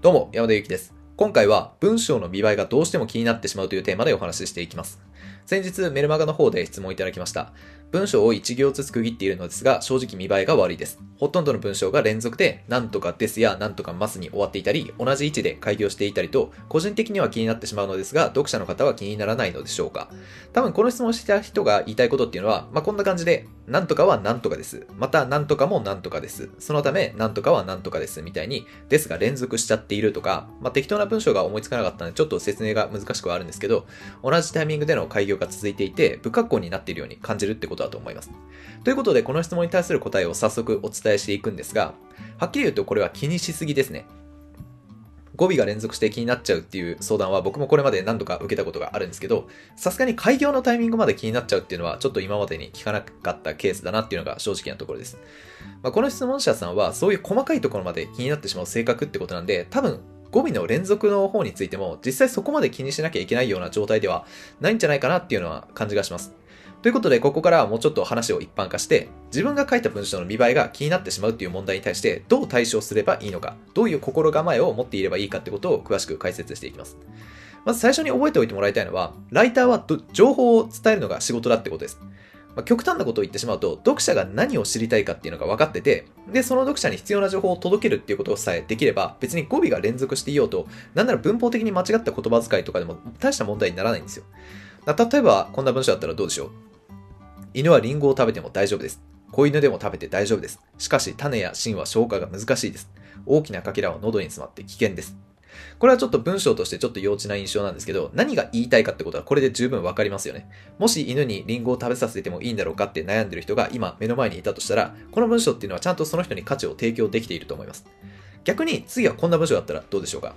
どうも、山田ゆきです。今回は文章の見栄えがどうしても気になってしまうというテーマでお話ししていきます。先日メルマガの方で質問いただきました。文章を1行ずつ区切っているのですが、正直見栄えが悪いです。ほとんどの文章が連続で、なんとかですやなんとかますに終わっていたり、同じ位置で開業していたりと、個人的には気になってしまうのですが、読者の方は気にならないのでしょうか多分この質問した人が言いたいことっていうのは、まあ、こんな感じで、なんとかはなんとかです。また、なんとかもなんとかです。そのため、なんとかはなんとかです。みたいに、ですが連続しちゃっているとか、まあ、適当な文章が思いつかなかったので、ちょっと説明が難しくはあるんですけど、同じタイミングでの開業が続いていて、不格好になっているように感じるってことだと思います。ということで、この質問に対する答えを早速お伝えしていくんですが、はっきり言うとこれは気にしすぎですね。語尾が連続して気になっちゃうっていう相談は僕もこれまで何度か受けたことがあるんですけど、さすがに開業のタイミングまで気になっちゃうっていうのはちょっと今までに聞かなかったケースだなっていうのが正直なところです。まあ、この質問者さんはそういう細かいところまで気になってしまう性格ってことなんで、多分語尾の連続の方についても実際そこまで気にしなきゃいけないような状態ではないんじゃないかなっていうのは感じがします。ということで、ここからはもうちょっと話を一般化して、自分が書いた文章の見栄えが気になってしまうっていう問題に対して、どう対処すればいいのか、どういう心構えを持っていればいいかってことを詳しく解説していきます。まず最初に覚えておいてもらいたいのは、ライターは情報を伝えるのが仕事だってことです。まあ、極端なことを言ってしまうと、読者が何を知りたいかっていうのが分かってて、で、その読者に必要な情報を届けるっていうことさえできれば、別に語尾が連続していようと、なんなら文法的に間違った言葉遣いとかでも大した問題にならないんですよ。例えば、こんな文章だったらどうでしょう？犬はリンゴを食べても大丈夫です。子犬でも食べて大丈夫です。しかし種や芯は消化が難しいです。大きなかけらは喉に詰まって危険です。これはちょっと文章としてちょっと幼稚な印象なんですけど、何が言いたいかってことはこれで十分わかりますよね。もし犬にリンゴを食べさせてもいいんだろうかって悩んでる人が今目の前にいたとしたら、この文章っていうのはちゃんとその人に価値を提供できていると思います。逆に次はこんな文章だったらどうでしょうか？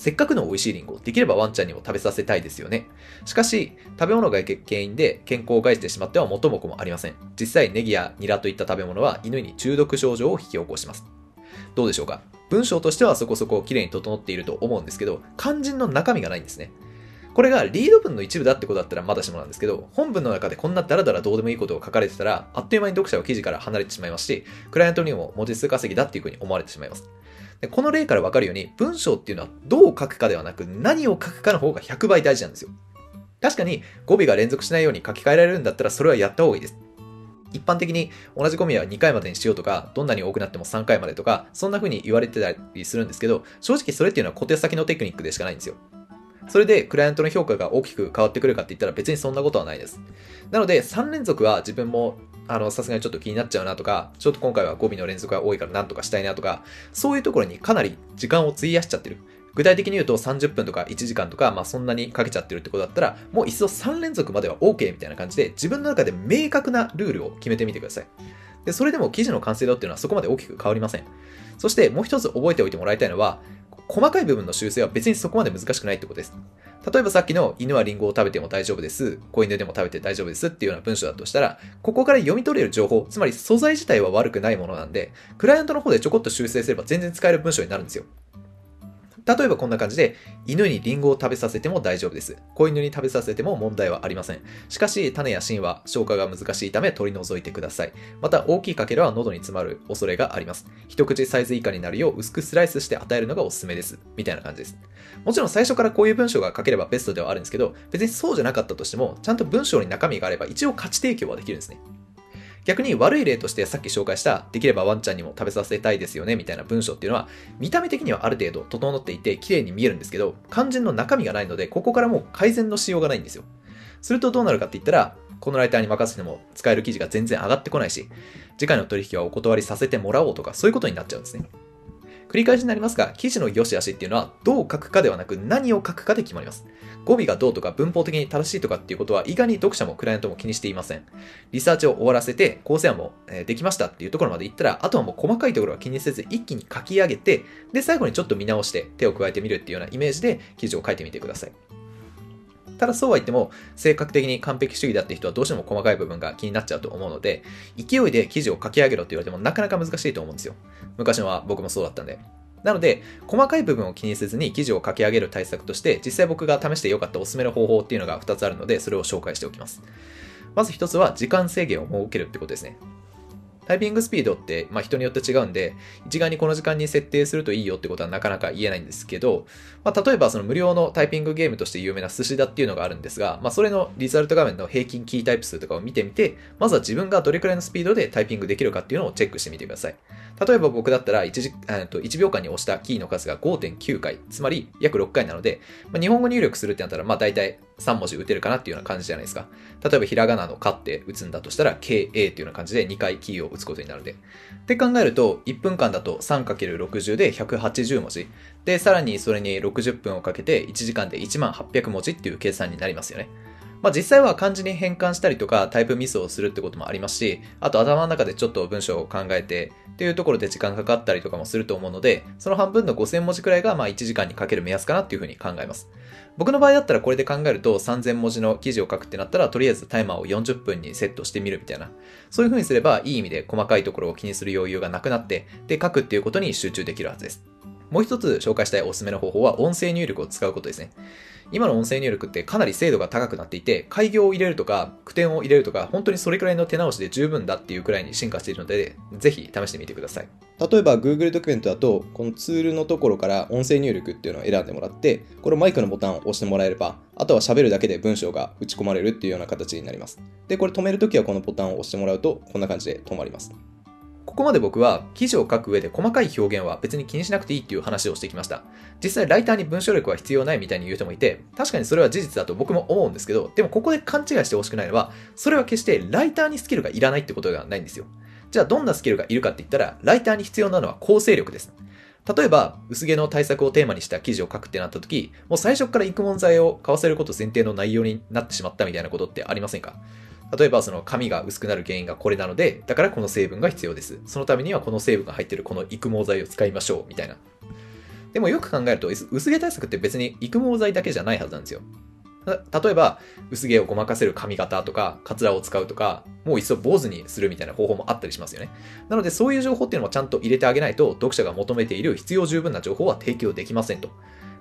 せっかくの美味しいリンゴ、できればワンちゃんにも食べさせたいですよね。しかし、食べ物が原因で健康を害してしまっては元も子もありません。実際、ネギやニラといった食べ物は犬に中毒症状を引き起こします。どうでしょうか？文章としてはそこそこ綺麗に整っていると思うんですけど、肝心の中身がないんですね。これがリード文の一部だってことだったらまだしもなんですけど、本文の中でこんなダラダラどうでもいいことを書かれてたら、あっという間に読者は記事から離れてしまいますし、クライアントにも文字数稼ぎだっていうふうに思われてしまいます。でこの例からわかるように、文章っていうのはどう書くかではなく、何を書くかの方が100倍大事なんですよ。確かに語尾が連続しないように書き換えられるんだったらそれはやった方がいいです。一般的に同じ語尾は2回までにしようとか、どんなに多くなっても3回までとか、そんな風に言われてたりするんですけど、正直それっていうのは小手先のテクニックでしかないんですよ。それでクライアントの評価が大きく変わってくるかって言ったら別にそんなことはないです。なので3連続は自分もあの、さすがにちょっと気になっちゃうなとか、ちょっと今回は語尾の連続が多いからなんとかしたいなとか、そういうところにかなり時間を費やしちゃってる。具体的に言うと30分とか1時間とか、まあそんなにかけちゃってるってことだったら、もう一度3連続までは OK みたいな感じで、自分の中で明確なルールを決めてみてください。で、それでも記事の完成度っていうのはそこまで大きく変わりません。そしてもう一つ覚えておいてもらいたいのは、細かい部分の修正は別にそこまで難しくないってことです。例えばさっきの犬はリンゴを食べても大丈夫です。子犬でも食べて大丈夫ですっていうような文章だとしたら、ここから読み取れる情報、つまり素材自体は悪くないものなんで、クライアントの方でちょこっと修正すれば全然使える文章になるんですよ。例えばこんな感じで、犬にリンゴを食べさせても大丈夫です。子犬に食べさせても問題はありません。しかし、種や芯は消化が難しいため取り除いてください。また、大きいかけらは喉に詰まる恐れがあります。一口サイズ以下になるよう薄くスライスして与えるのがおすすめです。みたいな感じです。もちろん最初からこういう文章が書ければベストではあるんですけど、別にそうじゃなかったとしても、ちゃんと文章に中身があれば一応価値提供はできるんですね。逆に悪い例としてさっき紹介した、できればワンちゃんにも食べさせたいですよね、みたいな文章っていうのは、見た目的にはある程度整っていて綺麗に見えるんですけど、肝心の中身がないので、ここからもう改善のしようがないんですよ。するとどうなるかって言ったら、このライターに任せても使える記事が全然上がってこないし、次回の取引はお断りさせてもらおうとか、そういうことになっちゃうんですね。繰り返しになりますが、記事の良し悪しっていうのは、どう書くかではなく何を書くかで決まります。語尾がどうとか文法的に正しいとかっていうことは、意外に読者もクライアントも気にしていません。リサーチを終わらせて、構成案もできましたっていうところまでいったら、あとはもう細かいところは気にせず、一気に書き上げて、で、最後にちょっと見直して手を加えてみるっていうようなイメージで記事を書いてみてください。ただそうは言っても、性格的に完璧主義だって人はどうしても細かい部分が気になっちゃうと思うので、勢いで記事を書き上げろって言われてもなかなか難しいと思うんですよ。昔のは僕もそうだったんで。なので、細かい部分を気にせずに記事を書き上げる対策として、実際僕が試して良かったおすすめの方法っていうのが2つあるので、それを紹介しておきます。まず1つは時間制限を設けるってことですね。タイピングスピードって、まあ、人によって違うんで、一概にこの時間に設定するといいよってことはなかなか言えないんですけど、まあ、例えばその無料のタイピングゲームとして有名な寿司だっていうのがあるんですが、まあ、それのリザルト画面の平均キータイプ数とかを見てみて、まずは自分がどれくらいのスピードでタイピングできるかっていうのをチェックしてみてください。例えば僕だったら 1, 時と1秒間に押したキーの数が5.9回、つまり約6回なので、まあ、日本語入力するってなったら、まあ大体3文字打てるかなっていうような感じじゃないですか。例えばひらがなのかって打つんだとしたら、KA っていうような感じで2回キーを打つことになるので。って考えると、1分間だと 3×60 で180文字。で、さらにそれに60分をかけて1時間で1万800文字っていう計算になりますよね。まあ、実際は漢字に変換したりとかタイプミスをするってこともありますし、あと頭の中でちょっと文章を考えてっていうところで時間かかったりとかもすると思うので、その半分の5000文字くらいがまあ1時間にかける目安かなっていうふうに考えます。僕の場合だったらこれで考えると3000文字の記事を書くってなったらとりあえずタイマーを40分にセットしてみるみたいな。そういう風にすればいい意味で細かいところを気にする余裕がなくなって、で書くっていうことに集中できるはずです。もう一つ紹介したいおすすめの方法は音声入力を使うことですね。今の音声入力ってかなり精度が高くなっていて、開業を入れるとか、句点を入れるとか、本当にそれくらいの手直しで十分だっていうくらいに進化しているので、ぜひ試してみてください。例えば Google ドキュメントだと、このツールのところから音声入力っていうのを選んでもらって、このマイクのボタンを押してもらえれば、あとは喋るだけで文章が打ち込まれるっていうような形になります。で、これ止めるときはこのボタンを押してもらうと、こんな感じで止まります。ここまで僕は記事を書く上で細かい表現は別に気にしなくていいっていう話をしてきました。実際ライターに文章力は必要ないみたいに言う人もいて、確かにそれは事実だと僕も思うんですけど、でもここで勘違いしてほしくないのは、それは決してライターにスキルがいらないってことではないんですよ。じゃあどんなスキルがいるかって言ったら、ライターに必要なのは構成力です。例えば、薄毛の対策をテーマにした記事を書くってなった時、もう最初から育問剤を買わせること前提の内容になってしまったみたいなことってありませんか？例えばその髪が薄くなる原因がこれなので、だからこの成分が必要です。そのためにはこの成分が入っているこの育毛剤を使いましょう、みたいな。でもよく考えると、薄毛対策って別に育毛剤だけじゃないはずなんですよ。例えば、薄毛をごまかせる髪型とか、カツラを使うとか、もういっそ坊主にするみたいな方法もあったりしますよね。なので、そういう情報っていうのもちゃんと入れてあげないと、読者が求めている必要十分な情報は提供できませんと。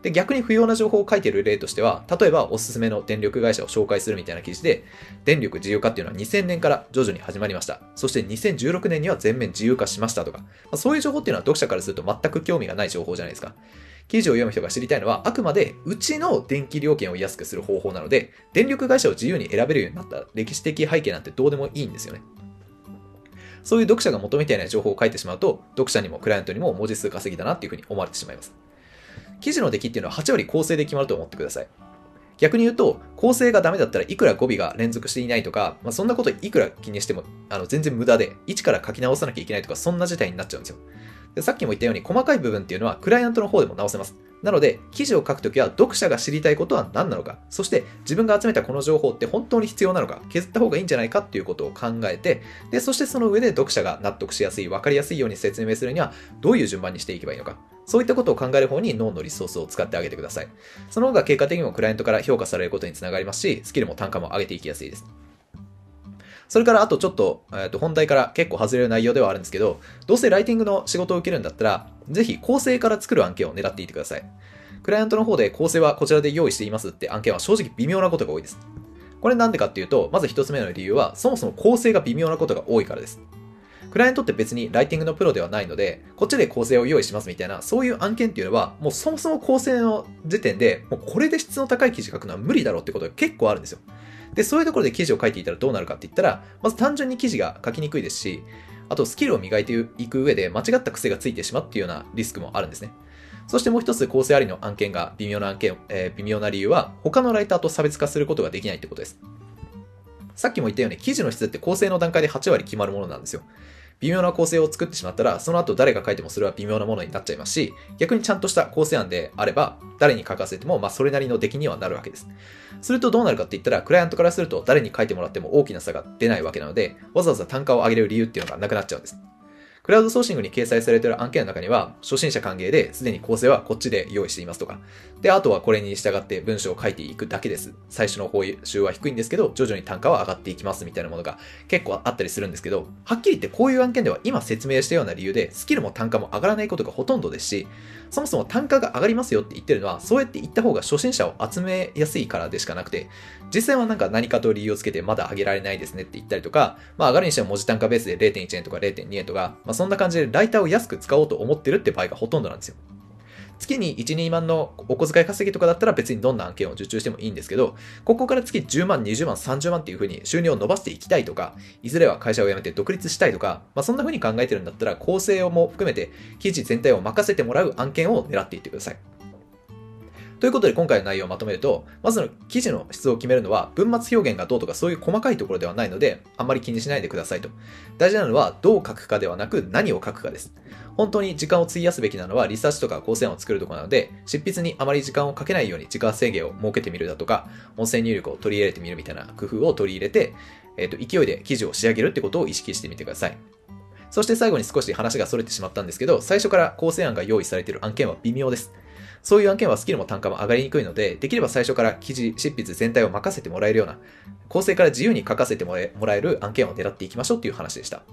で、逆に不要な情報を書いてる例としては、例えばおすすめの電力会社を紹介するみたいな記事で、電力自由化っていうのは2000年から徐々に始まりました。そして2016年には全面自由化しましたとか、まあ、そういう情報っていうのは読者からすると全く興味がない情報じゃないですか。記事を読む人が知りたいのは、あくまでうちの電気料金を安くする方法なので、電力会社を自由に選べるようになった歴史的背景なんてどうでもいいんですよね。そういう読者が求めていない情報を書いてしまうと、読者にもクライアントにも文字数稼ぎだなっていうふうに思われてしまいます。記事の出来っていうのは8割構成で決まると思ってください。逆に言うと、構成がダメだったらいくら語尾が連続していないとか、まあ、そんなこといくら気にしてもあの全然無駄で、一から書き直さなきゃいけないとか、そんな事態になっちゃうんですよ。でさっきも言ったように、細かい部分っていうのはクライアントの方でも直せます。なので、記事を書くときは読者が知りたいことは何なのか、そして自分が集めたこの情報って本当に必要なのか、削った方がいいんじゃないかっていうことを考えて、で、そしてその上で読者が納得しやすい、わかりやすいように説明するには、どういう順番にしていけばいいのか。そういったことを考える方に脳のリソースを使ってあげてください。その方が結果的にもクライアントから評価されることにつながりますし、スキルも単価も上げていきやすいです。それからあとちょっと、えー、と本題から結構外れる内容ではあるんですけど、どうせライティングの仕事を受けるんだったら、ぜひ構成から作る案件を狙っていてください。クライアントの方で構成はこちらで用意していますって案件は正直微妙なことが多いです。これなんでかっていうと、まず一つ目の理由は、そもそも構成が微妙なことが多いからです。クライアントって別にライティングのプロではないので、こっちで構成を用意しますみたいな、そういう案件っていうのは、もうそもそも構成の時点で、もうこれで質の高い記事書くのは無理だろうってことが結構あるんですよ。で、そういうところで記事を書いていたらどうなるかって言ったら、まず単純に記事が書きにくいですし、あとスキルを磨いていく上で間違った癖がついてしまうっていうようなリスクもあるんですね。そしてもう一つ構成ありの案件が微妙な案件、えー、微妙な理由は他のライターと差別化することができないってことです。さっきも言ったように記事の質って構成の段階で8割決まるものなんですよ。微妙な構成を作ってしまったら、その後誰が書いてもそれは微妙なものになっちゃいますし、逆にちゃんとした構成案であれば、誰に書かせても、まあそれなりの出来にはなるわけです。するとどうなるかって言ったら、クライアントからすると誰に書いてもらっても大きな差が出ないわけなので、わざわざ単価を上げる理由っていうのがなくなっちゃうんです。クラウドソーシングに掲載されている案件の中には、初心者歓迎ですでに構成はこっちで用意していますとか、で、あとはこれに従って文章を書いていくだけです。最初の報酬は低いんですけど、徐々に単価は上がっていきますみたいなものが結構あったりするんですけど、はっきり言ってこういう案件では今説明したような理由で、スキルも単価も上がらないことがほとんどですし、そもそも単価が上がりますよって言ってるのは、そうやって言った方が初心者を集めやすいからでしかなくて、実際はなんか何かと理由をつけてまだ上げられないですねって言ったりとか、まあ上がるにしても文字単価ベースで0.1円とか0.2円とか、まあそんな感じでライターを安く使おうと思ってるって場合がほとんどなんですよ。月に1、2万のお小遣い稼ぎとかだったら別にどんな案件を受注してもいいんですけど、ここから月10万、20万、30万っていう風に収入を伸ばしていきたいとか、いずれは会社を辞めて独立したいとか、まあ、そんな風に考えてるんだったら構成をも含めて記事全体を任せてもらう案件を狙っていってください。ということで今回の内容をまとめると、まずの記事の質を決めるのは文末表現がどうとかそういう細かいところではないので、あんまり気にしないでくださいと。大事なのはどう書くかではなく何を書くかです。本当に時間を費やすべきなのはリサーチとか構成案を作るところなので、執筆にあまり時間をかけないように時間制限を設けてみるだとか、音声入力を取り入れてみるみたいな工夫を取り入れて、えっ、と、勢いで記事を仕上げるってことを意識してみてください。そして最後に少し話が逸れてしまったんですけど、最初から構成案が用意されている案件は微妙です。そういう案件はスキルも単価も上がりにくいので、できれば最初から記事執筆全体を任せてもらえるような、構成から自由に書かせてもらえる案件を狙っていきましょうっていう話でした。